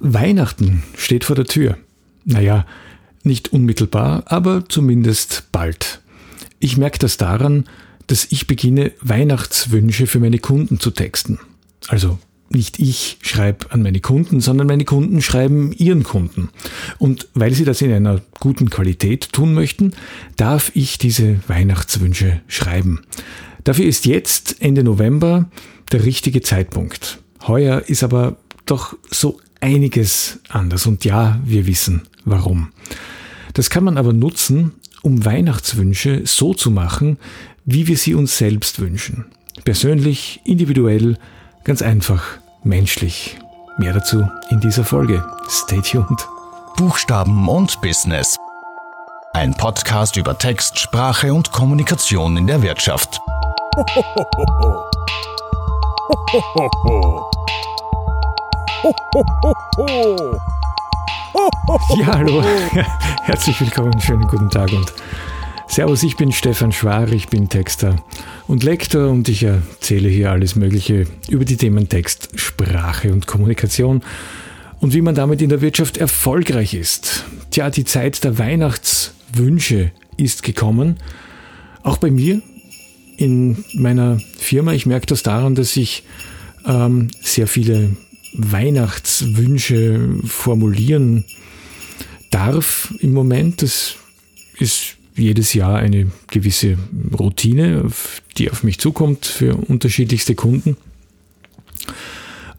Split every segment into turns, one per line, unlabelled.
Weihnachten steht vor der Tür. Naja, nicht unmittelbar, aber zumindest bald. Ich merke das daran, dass ich beginne, Weihnachtswünsche für meine Kunden zu texten. Also nicht ich schreibe an meine Kunden, sondern meine Kunden schreiben ihren Kunden. Und weil sie das in einer guten Qualität tun möchten, darf ich diese Weihnachtswünsche schreiben. Dafür ist jetzt, Ende November, der richtige Zeitpunkt. Heuer ist aber doch so einiges anders und ja, wir wissen warum. Das kann man aber nutzen, um Weihnachtswünsche so zu machen, wie wir sie uns selbst wünschen. Persönlich, individuell, ganz einfach, menschlich. Mehr dazu in dieser Folge. Stay tuned.
Buchstaben und Business. Ein Podcast über Text, Sprache und Kommunikation in der Wirtschaft.
Ja, hallo. Herzlich willkommen, schönen guten Tag und Servus, ich bin Stefan Schwar, ich bin Texter und Lektor und ich erzähle hier alles Mögliche über die Themen Text, Sprache und Kommunikation und wie man damit in der Wirtschaft erfolgreich ist. Tja, die Zeit der Weihnachtswünsche ist gekommen. Auch bei mir in meiner Firma. Ich merke das daran, dass ich ähm, sehr viele Weihnachtswünsche formulieren darf im Moment. Das ist jedes Jahr eine gewisse Routine, die auf mich zukommt für unterschiedlichste Kunden.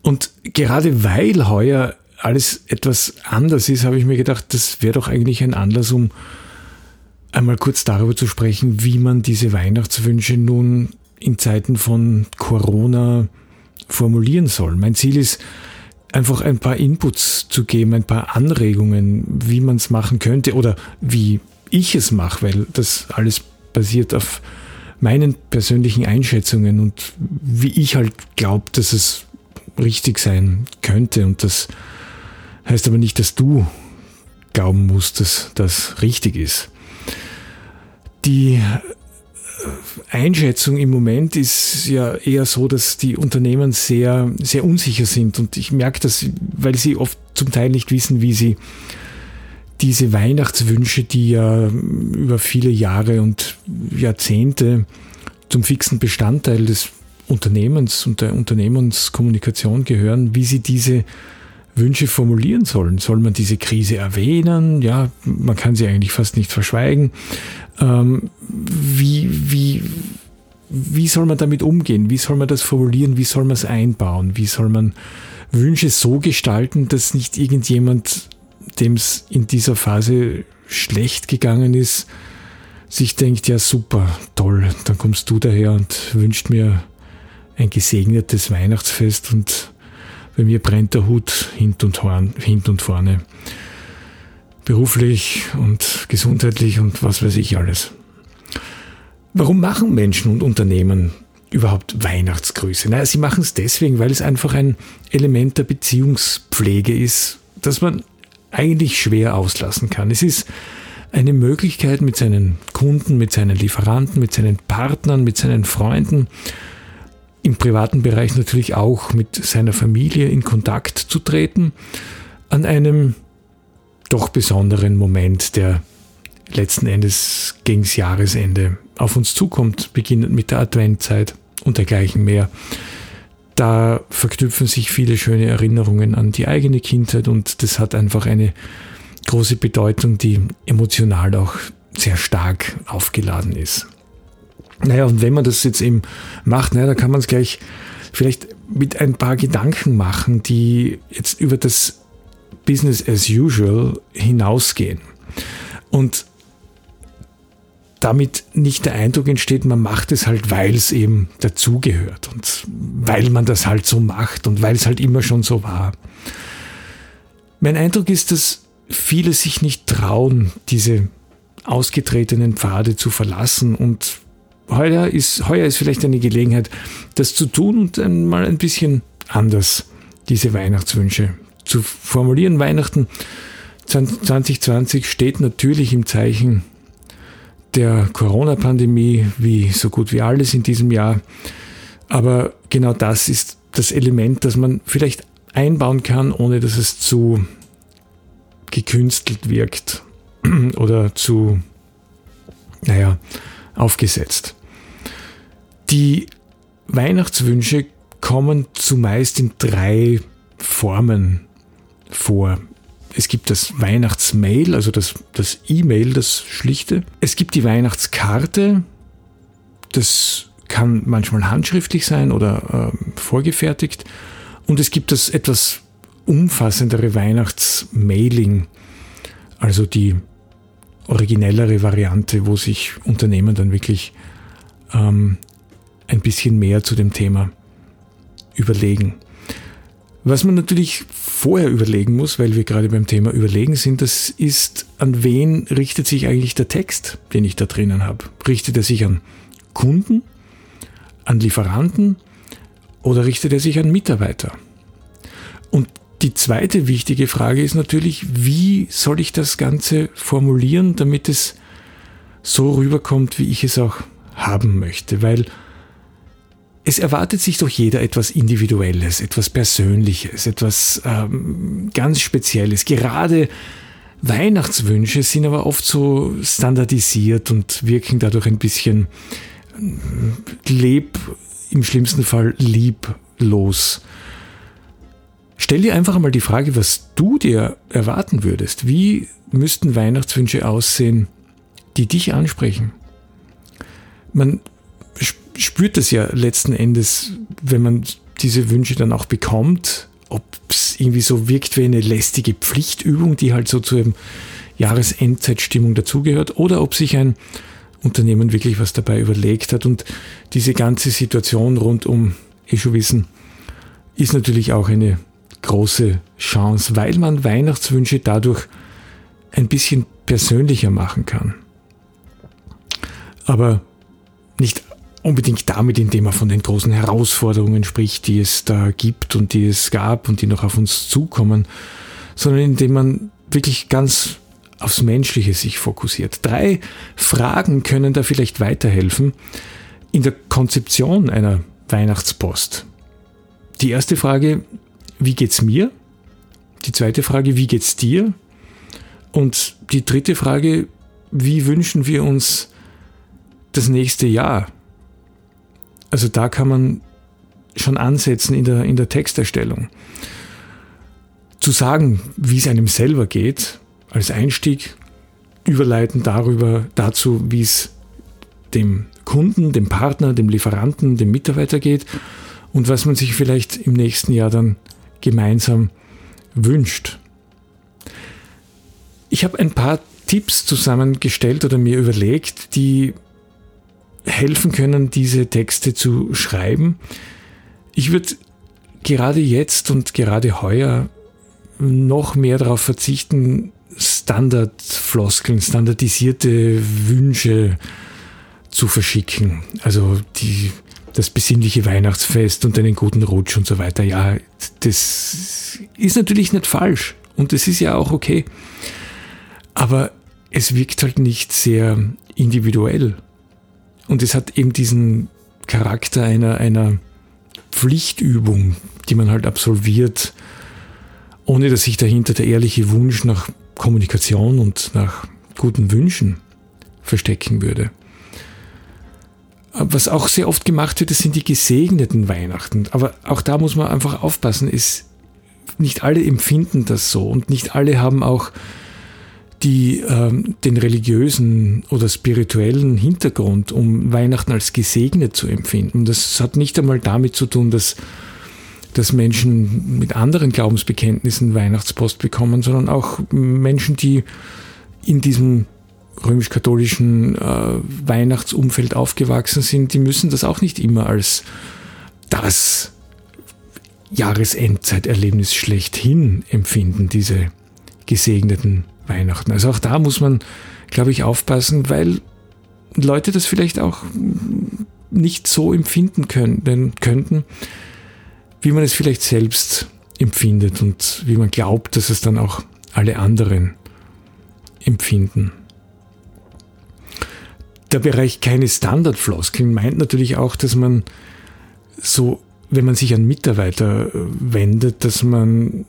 Und gerade weil heuer alles etwas anders ist, habe ich mir gedacht, das wäre doch eigentlich ein Anlass, um einmal kurz darüber zu sprechen, wie man diese Weihnachtswünsche nun in Zeiten von Corona formulieren soll. Mein Ziel ist, einfach ein paar Inputs zu geben, ein paar Anregungen, wie man es machen könnte oder wie ich es mache, weil das alles basiert auf meinen persönlichen Einschätzungen und wie ich halt glaube, dass es richtig sein könnte. Und das heißt aber nicht, dass du glauben musst, dass das richtig ist. Die Einschätzung im Moment ist ja eher so, dass die Unternehmen sehr, sehr unsicher sind. Und ich merke das, weil sie oft zum Teil nicht wissen, wie sie diese Weihnachtswünsche, die ja über viele Jahre und Jahrzehnte zum fixen Bestandteil des Unternehmens und der Unternehmenskommunikation gehören, wie sie diese Wünsche formulieren sollen. Soll man diese Krise erwähnen? Ja, man kann sie eigentlich fast nicht verschweigen. Ähm, wie, wie, wie soll man damit umgehen? Wie soll man das formulieren? Wie soll man es einbauen? Wie soll man Wünsche so gestalten, dass nicht irgendjemand, dem es in dieser Phase schlecht gegangen ist, sich denkt, ja super, toll, dann kommst du daher und wünscht mir ein gesegnetes Weihnachtsfest und bei mir brennt der Hut hint und, horn, hint und vorne. Beruflich und gesundheitlich und was weiß ich alles. Warum machen Menschen und Unternehmen überhaupt Weihnachtsgrüße? Naja, sie machen es deswegen, weil es einfach ein Element der Beziehungspflege ist, das man eigentlich schwer auslassen kann. Es ist eine Möglichkeit, mit seinen Kunden, mit seinen Lieferanten, mit seinen Partnern, mit seinen Freunden, im privaten Bereich natürlich auch mit seiner Familie in Kontakt zu treten, an einem doch besonderen Moment, der letzten Endes gegens Jahresende auf uns zukommt, beginnend mit der Adventzeit und dergleichen mehr. Da verknüpfen sich viele schöne Erinnerungen an die eigene Kindheit und das hat einfach eine große Bedeutung, die emotional auch sehr stark aufgeladen ist. Naja, und wenn man das jetzt eben macht, naja, dann kann man es gleich vielleicht mit ein paar Gedanken machen, die jetzt über das Business as usual hinausgehen. Und damit nicht der Eindruck entsteht, man macht es halt, weil es eben dazugehört und weil man das halt so macht und weil es halt immer schon so war. Mein Eindruck ist, dass viele sich nicht trauen, diese ausgetretenen Pfade zu verlassen und heuer ist, heuer ist vielleicht eine Gelegenheit, das zu tun und mal ein bisschen anders diese Weihnachtswünsche zu formulieren. Weihnachten 2020 steht natürlich im Zeichen der Corona-Pandemie, wie so gut wie alles in diesem Jahr. Aber genau das ist das Element, das man vielleicht einbauen kann, ohne dass es zu gekünstelt wirkt oder zu, naja, aufgesetzt. Die Weihnachtswünsche kommen zumeist in drei Formen vor. Es gibt das Weihnachtsmail, also das, das E-Mail, das schlichte. Es gibt die Weihnachtskarte, das kann manchmal handschriftlich sein oder äh, vorgefertigt. Und es gibt das etwas umfassendere Weihnachtsmailing, also die originellere Variante, wo sich Unternehmen dann wirklich ähm, ein bisschen mehr zu dem Thema überlegen. Was man natürlich vorher überlegen muss, weil wir gerade beim Thema Überlegen sind, das ist, an wen richtet sich eigentlich der Text, den ich da drinnen habe? Richtet er sich an Kunden, an Lieferanten oder richtet er sich an Mitarbeiter? Und die zweite wichtige Frage ist natürlich, wie soll ich das Ganze formulieren, damit es so rüberkommt, wie ich es auch haben möchte? Weil es erwartet sich doch jeder etwas Individuelles, etwas Persönliches, etwas ähm, ganz Spezielles. Gerade Weihnachtswünsche sind aber oft so standardisiert und wirken dadurch ein bisschen äh, leb, im schlimmsten Fall lieblos. Stell dir einfach einmal die Frage, was du dir erwarten würdest. Wie müssten Weihnachtswünsche aussehen, die dich ansprechen? Man spürt das ja letzten Endes, wenn man diese Wünsche dann auch bekommt, ob es irgendwie so wirkt wie eine lästige Pflichtübung, die halt so zur Jahresendzeitstimmung dazugehört, oder ob sich ein Unternehmen wirklich was dabei überlegt hat. Und diese ganze Situation rund um eh schon wissen, ist natürlich auch eine große Chance, weil man Weihnachtswünsche dadurch ein bisschen persönlicher machen kann. Aber nicht unbedingt damit, indem er von den großen Herausforderungen spricht, die es da gibt und die es gab und die noch auf uns zukommen, sondern indem man wirklich ganz aufs Menschliche sich fokussiert. Drei Fragen können da vielleicht weiterhelfen in der Konzeption einer Weihnachtspost. Die erste Frage, wie geht's mir? Die zweite Frage, wie geht's dir? Und die dritte Frage, wie wünschen wir uns das nächste Jahr? Also da kann man schon ansetzen in der, in der Texterstellung. Zu sagen, wie es einem selber geht, als Einstieg, überleiten darüber, dazu, wie es dem Kunden, dem Partner, dem Lieferanten, dem Mitarbeiter geht und was man sich vielleicht im nächsten Jahr dann gemeinsam wünscht. Ich habe ein paar Tipps zusammengestellt oder mir überlegt, die helfen können, diese Texte zu schreiben. Ich würde gerade jetzt und gerade heuer noch mehr darauf verzichten, Standardfloskeln, standardisierte Wünsche zu verschicken. Also die, das besinnliche Weihnachtsfest und einen guten Rutsch und so weiter. Ja, das ist natürlich nicht falsch und das ist ja auch okay. Aber es wirkt halt nicht sehr individuell. Und es hat eben diesen Charakter einer, einer Pflichtübung, die man halt absolviert, ohne dass sich dahinter der ehrliche Wunsch nach Kommunikation und nach guten Wünschen verstecken würde. Was auch sehr oft gemacht wird, das sind die gesegneten Weihnachten. Aber auch da muss man einfach aufpassen, ist, nicht alle empfinden das so und nicht alle haben auch die ähm, den religiösen oder spirituellen Hintergrund, um Weihnachten als gesegnet zu empfinden. Das hat nicht einmal damit zu tun, dass, dass Menschen mit anderen Glaubensbekenntnissen Weihnachtspost bekommen, sondern auch Menschen, die in diesem römisch-katholischen äh, Weihnachtsumfeld aufgewachsen sind, die müssen das auch nicht immer als das Jahresendzeiterlebnis schlechthin empfinden, diese gesegneten Weihnachten. Also auch da muss man, glaube ich, aufpassen, weil Leute das vielleicht auch nicht so empfinden können, könnten, wie man es vielleicht selbst empfindet und wie man glaubt, dass es dann auch alle anderen empfinden. Der Bereich keine Standardfloskeln meint natürlich auch, dass man so wenn man sich an Mitarbeiter wendet, dass man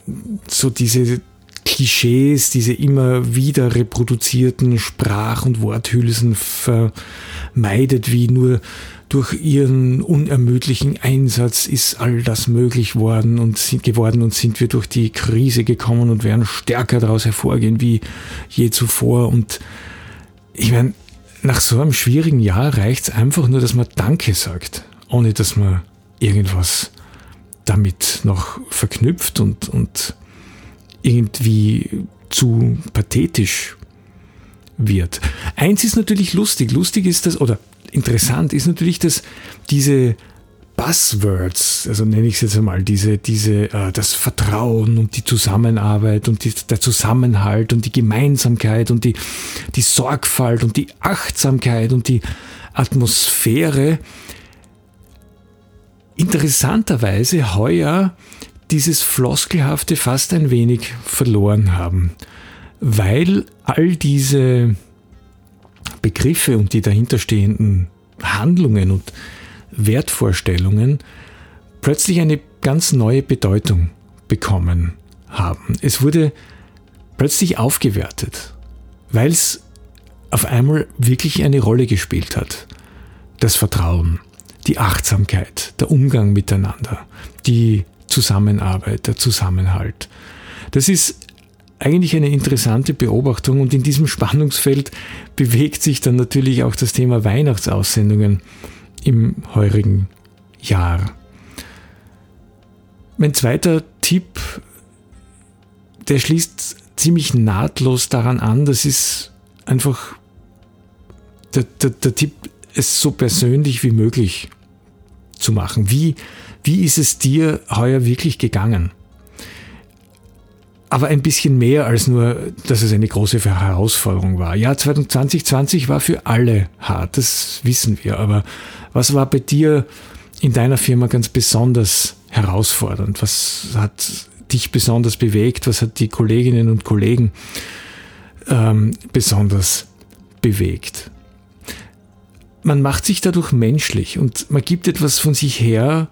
so diese Klischees, diese immer wieder reproduzierten Sprach- und Worthülsen vermeidet, wie nur durch ihren unermüdlichen Einsatz ist all das möglich worden und sind geworden und sind wir durch die Krise gekommen und werden stärker daraus hervorgehen wie je zuvor. Und ich meine, nach so einem schwierigen Jahr reicht es einfach nur, dass man Danke sagt, ohne dass man irgendwas damit noch verknüpft und, und irgendwie zu pathetisch wird. Eins ist natürlich lustig. Lustig ist das, oder interessant ist natürlich, dass diese Buzzwords, also nenne ich es jetzt einmal, diese, diese, äh, das Vertrauen und die Zusammenarbeit und die, der Zusammenhalt und die Gemeinsamkeit und die, die Sorgfalt und die Achtsamkeit und die Atmosphäre interessanterweise heuer dieses Floskelhafte fast ein wenig verloren haben, weil all diese Begriffe und die dahinterstehenden Handlungen und Wertvorstellungen plötzlich eine ganz neue Bedeutung bekommen haben. Es wurde plötzlich aufgewertet, weil es auf einmal wirklich eine Rolle gespielt hat. Das Vertrauen, die Achtsamkeit, der Umgang miteinander, die Zusammenarbeit, der Zusammenhalt. Das ist eigentlich eine interessante Beobachtung und in diesem Spannungsfeld bewegt sich dann natürlich auch das Thema Weihnachtsaussendungen im heurigen Jahr. Mein zweiter Tipp, der schließt ziemlich nahtlos daran an, das ist einfach der, der, der Tipp, es so persönlich wie möglich zu machen. Wie wie ist es dir heuer wirklich gegangen? Aber ein bisschen mehr als nur, dass es eine große Herausforderung war. Ja, 2020 war für alle hart, das wissen wir. Aber was war bei dir in deiner Firma ganz besonders herausfordernd? Was hat dich besonders bewegt? Was hat die Kolleginnen und Kollegen ähm, besonders bewegt? Man macht sich dadurch menschlich und man gibt etwas von sich her,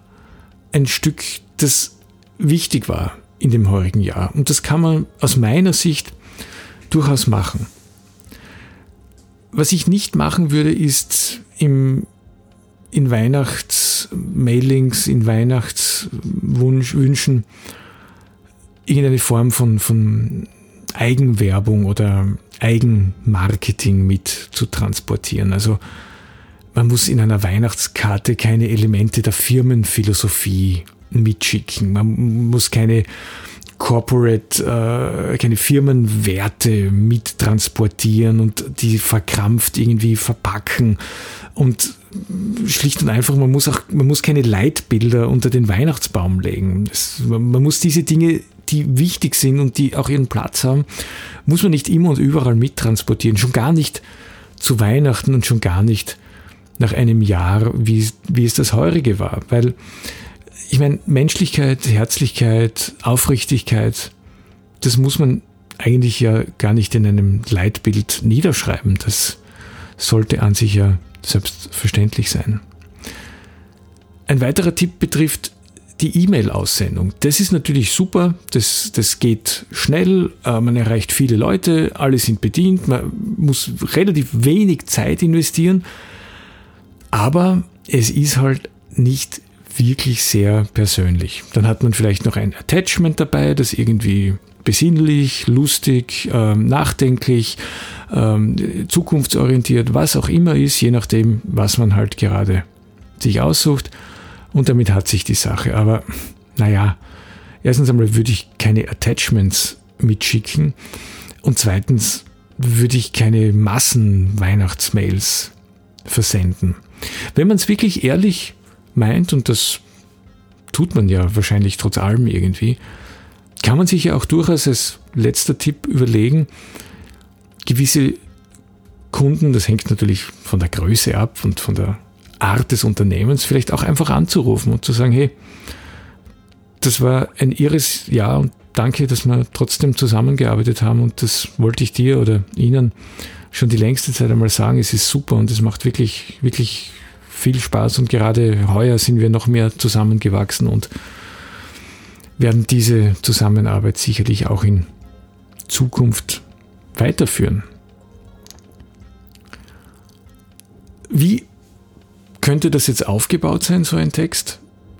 ein Stück, das wichtig war in dem heurigen Jahr. Und das kann man aus meiner Sicht durchaus machen. Was ich nicht machen würde, ist im, in Weihnachtsmailings, in Weihnachtswünschen irgendeine Form von, von Eigenwerbung oder Eigenmarketing mit zu transportieren. Also man muss in einer Weihnachtskarte keine Elemente der Firmenphilosophie mitschicken. Man muss keine Corporate, äh, keine Firmenwerte mittransportieren und die verkrampft irgendwie verpacken. Und schlicht und einfach, man muss auch, man muss keine Leitbilder unter den Weihnachtsbaum legen. Das, man muss diese Dinge, die wichtig sind und die auch ihren Platz haben, muss man nicht immer und überall mittransportieren. Schon gar nicht zu Weihnachten und schon gar nicht nach einem Jahr, wie, wie es das heurige war. Weil ich meine, Menschlichkeit, Herzlichkeit, Aufrichtigkeit, das muss man eigentlich ja gar nicht in einem Leitbild niederschreiben. Das sollte an sich ja selbstverständlich sein. Ein weiterer Tipp betrifft die E-Mail-Aussendung. Das ist natürlich super, das, das geht schnell, äh, man erreicht viele Leute, alle sind bedient, man muss relativ wenig Zeit investieren, aber es ist halt nicht wirklich sehr persönlich. Dann hat man vielleicht noch ein Attachment dabei, das irgendwie besinnlich, lustig, ähm, nachdenklich, ähm, zukunftsorientiert, was auch immer ist, je nachdem, was man halt gerade sich aussucht. Und damit hat sich die Sache. Aber naja, erstens einmal würde ich keine Attachments mitschicken und zweitens würde ich keine Massen-Weihnachtsmails versenden. Wenn man es wirklich ehrlich meint, und das tut man ja wahrscheinlich trotz allem irgendwie, kann man sich ja auch durchaus als letzter Tipp überlegen, gewisse Kunden, das hängt natürlich von der Größe ab und von der Art des Unternehmens, vielleicht auch einfach anzurufen und zu sagen, hey, das war ein irres Jahr und danke, dass wir trotzdem zusammengearbeitet haben und das wollte ich dir oder Ihnen schon die längste Zeit einmal sagen, es ist super und es macht wirklich, wirklich viel Spaß und gerade heuer sind wir noch mehr zusammengewachsen und werden diese Zusammenarbeit sicherlich auch in Zukunft weiterführen. Wie könnte das jetzt aufgebaut sein, so ein Text?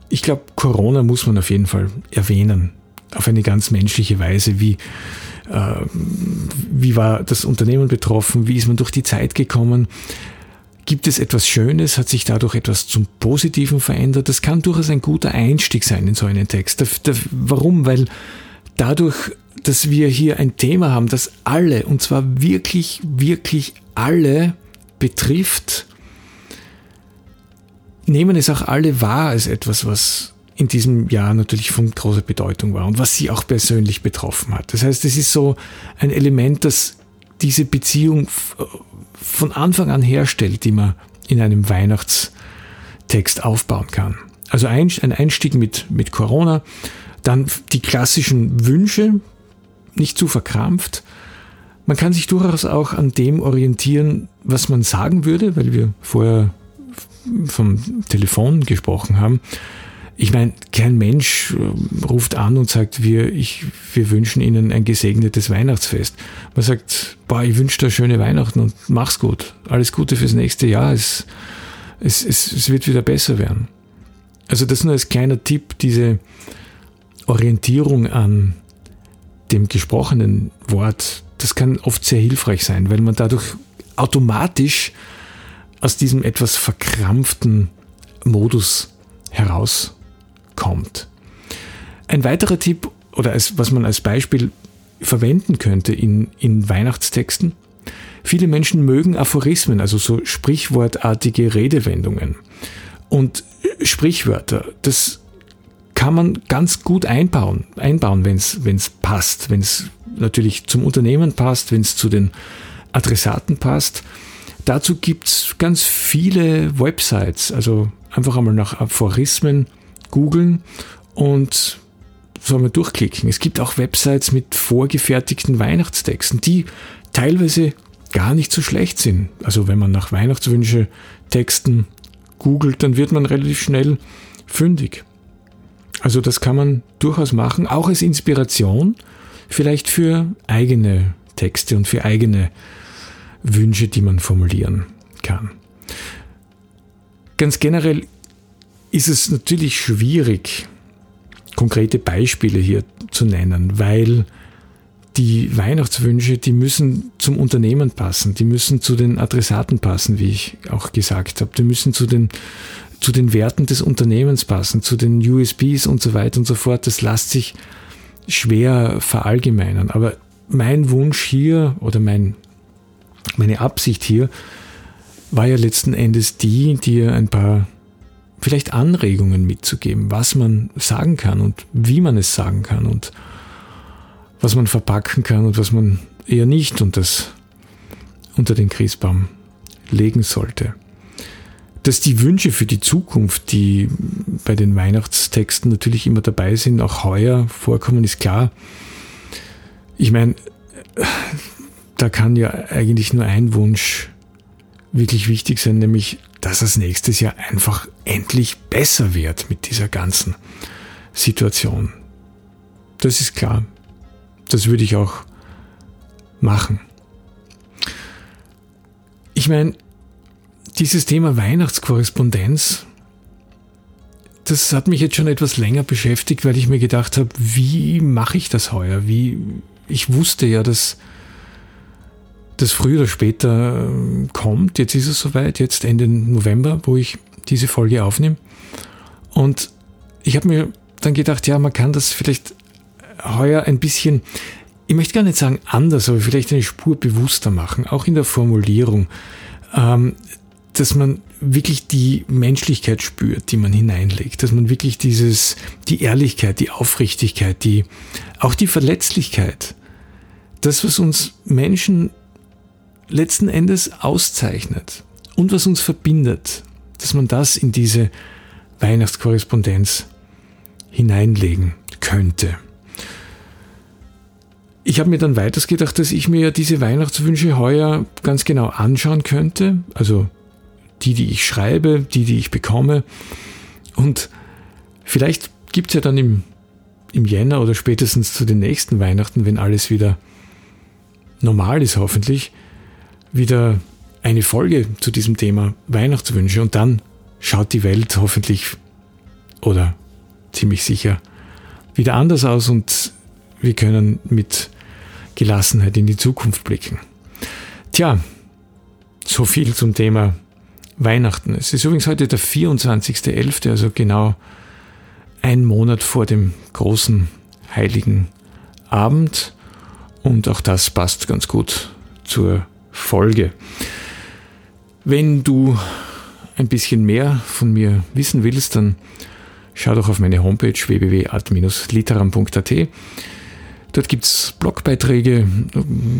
Ich glaube, Corona muss man auf jeden Fall erwähnen, auf eine ganz menschliche Weise. Wie, wie war das Unternehmen betroffen? Wie ist man durch die Zeit gekommen? Gibt es etwas Schönes? Hat sich dadurch etwas zum Positiven verändert? Das kann durchaus ein guter Einstieg sein in so einen Text. Warum? Weil dadurch, dass wir hier ein Thema haben, das alle, und zwar wirklich, wirklich alle betrifft, nehmen es auch alle wahr als etwas, was in diesem Jahr natürlich von großer Bedeutung war und was sie auch persönlich betroffen hat. Das heißt, es ist so ein Element, das diese Beziehung von Anfang an herstellt, die man in einem Weihnachtstext aufbauen kann. Also ein, ein Einstieg mit, mit Corona, dann die klassischen Wünsche, nicht zu verkrampft. Man kann sich durchaus auch an dem orientieren, was man sagen würde, weil wir vorher vom Telefon gesprochen haben. Ich meine, kein Mensch äh, ruft an und sagt, wir, ich, wir wünschen Ihnen ein gesegnetes Weihnachtsfest. Man sagt, boah, ich wünsche dir schöne Weihnachten und mach's gut. Alles Gute fürs nächste Jahr. Es, es, es, es wird wieder besser werden. Also das nur als kleiner Tipp, diese Orientierung an dem gesprochenen Wort, das kann oft sehr hilfreich sein, weil man dadurch automatisch aus diesem etwas verkrampften Modus herauskommt. Ein weiterer Tipp oder als, was man als Beispiel verwenden könnte in, in Weihnachtstexten, viele Menschen mögen Aphorismen, also so sprichwortartige Redewendungen. Und Sprichwörter, das kann man ganz gut einbauen, einbauen wenn es passt, wenn es natürlich zum Unternehmen passt, wenn es zu den Adressaten passt. Dazu gibt es ganz viele Websites, also einfach einmal nach Aphorismen googeln und so einmal durchklicken. Es gibt auch Websites mit vorgefertigten Weihnachtstexten, die teilweise gar nicht so schlecht sind. Also wenn man nach Weihnachtswünsche Texten googelt, dann wird man relativ schnell fündig. Also das kann man durchaus machen, auch als Inspiration, vielleicht für eigene Texte und für eigene Wünsche, die man formulieren kann. Ganz generell ist es natürlich schwierig, konkrete Beispiele hier zu nennen, weil die Weihnachtswünsche, die müssen zum Unternehmen passen, die müssen zu den Adressaten passen, wie ich auch gesagt habe, die müssen zu den, zu den Werten des Unternehmens passen, zu den USBs und so weiter und so fort. Das lässt sich schwer verallgemeinern. Aber mein Wunsch hier oder mein meine Absicht hier war ja letzten Endes die, dir ein paar vielleicht Anregungen mitzugeben, was man sagen kann und wie man es sagen kann und was man verpacken kann und was man eher nicht und das unter den Christbaum legen sollte. Dass die Wünsche für die Zukunft, die bei den Weihnachtstexten natürlich immer dabei sind, auch heuer vorkommen, ist klar. Ich meine, da kann ja eigentlich nur ein Wunsch wirklich wichtig sein, nämlich, dass es nächstes Jahr einfach endlich besser wird mit dieser ganzen Situation. Das ist klar. Das würde ich auch machen. Ich meine, dieses Thema Weihnachtskorrespondenz, das hat mich jetzt schon etwas länger beschäftigt, weil ich mir gedacht habe, wie mache ich das heuer? Wie, ich wusste ja, dass das früher oder später ähm, kommt. Jetzt ist es soweit, jetzt Ende November, wo ich diese Folge aufnehme. Und ich habe mir dann gedacht, ja, man kann das vielleicht heuer ein bisschen, ich möchte gar nicht sagen anders, aber vielleicht eine Spur bewusster machen, auch in der Formulierung, ähm, dass man wirklich die Menschlichkeit spürt, die man hineinlegt, dass man wirklich dieses, die Ehrlichkeit, die Aufrichtigkeit, die, auch die Verletzlichkeit, das, was uns Menschen letzten Endes auszeichnet und was uns verbindet, dass man das in diese Weihnachtskorrespondenz hineinlegen könnte. Ich habe mir dann weiters gedacht, dass ich mir diese Weihnachtswünsche heuer ganz genau anschauen könnte, also die, die ich schreibe, die, die ich bekomme. Und vielleicht gibt es ja dann im, im Jänner oder spätestens zu den nächsten Weihnachten, wenn alles wieder normal ist, hoffentlich, wieder eine Folge zu diesem Thema Weihnachtswünsche. Und dann schaut die Welt hoffentlich oder ziemlich sicher wieder anders aus und wir können mit Gelassenheit in die Zukunft blicken. Tja, so viel zum Thema Weihnachten. Es ist übrigens heute der 24.11., also genau ein Monat vor dem großen heiligen Abend. Und auch das passt ganz gut zur Folge. Wenn du ein bisschen mehr von mir wissen willst, dann schau doch auf meine Homepage www.art-literam.at. Dort gibt es Blogbeiträge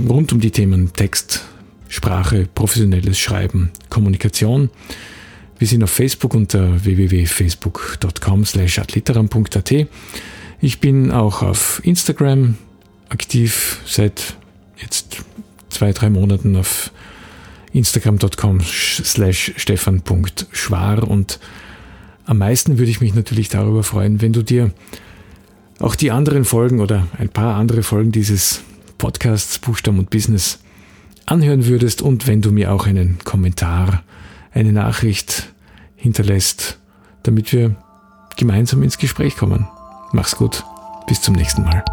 rund um die Themen Text, Sprache, professionelles Schreiben, Kommunikation. Wir sind auf Facebook unter www.facebook.com slash adliteram.at. Ich bin auch auf Instagram aktiv seit jetzt zwei, drei Monaten auf instagram.com slash stefan.schwar und am meisten würde ich mich natürlich darüber freuen, wenn du dir auch die anderen Folgen oder ein paar andere Folgen dieses Podcasts Buchstaben und Business anhören würdest und wenn du mir auch einen Kommentar, eine Nachricht hinterlässt, damit wir gemeinsam ins Gespräch kommen. Mach's gut, bis zum nächsten Mal.